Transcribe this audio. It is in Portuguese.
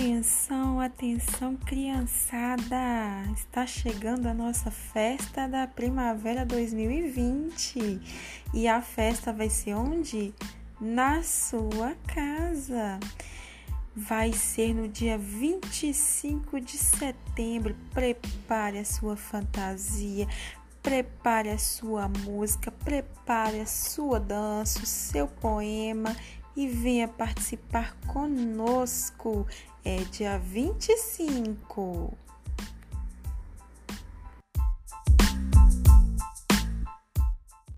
Atenção, atenção, criançada! Está chegando a nossa festa da Primavera 2020 e a festa vai ser onde? Na sua casa. Vai ser no dia 25 de setembro. Prepare a sua fantasia, prepare a sua música, prepare a sua dança, o seu poema e venha participar conosco. É dia 25.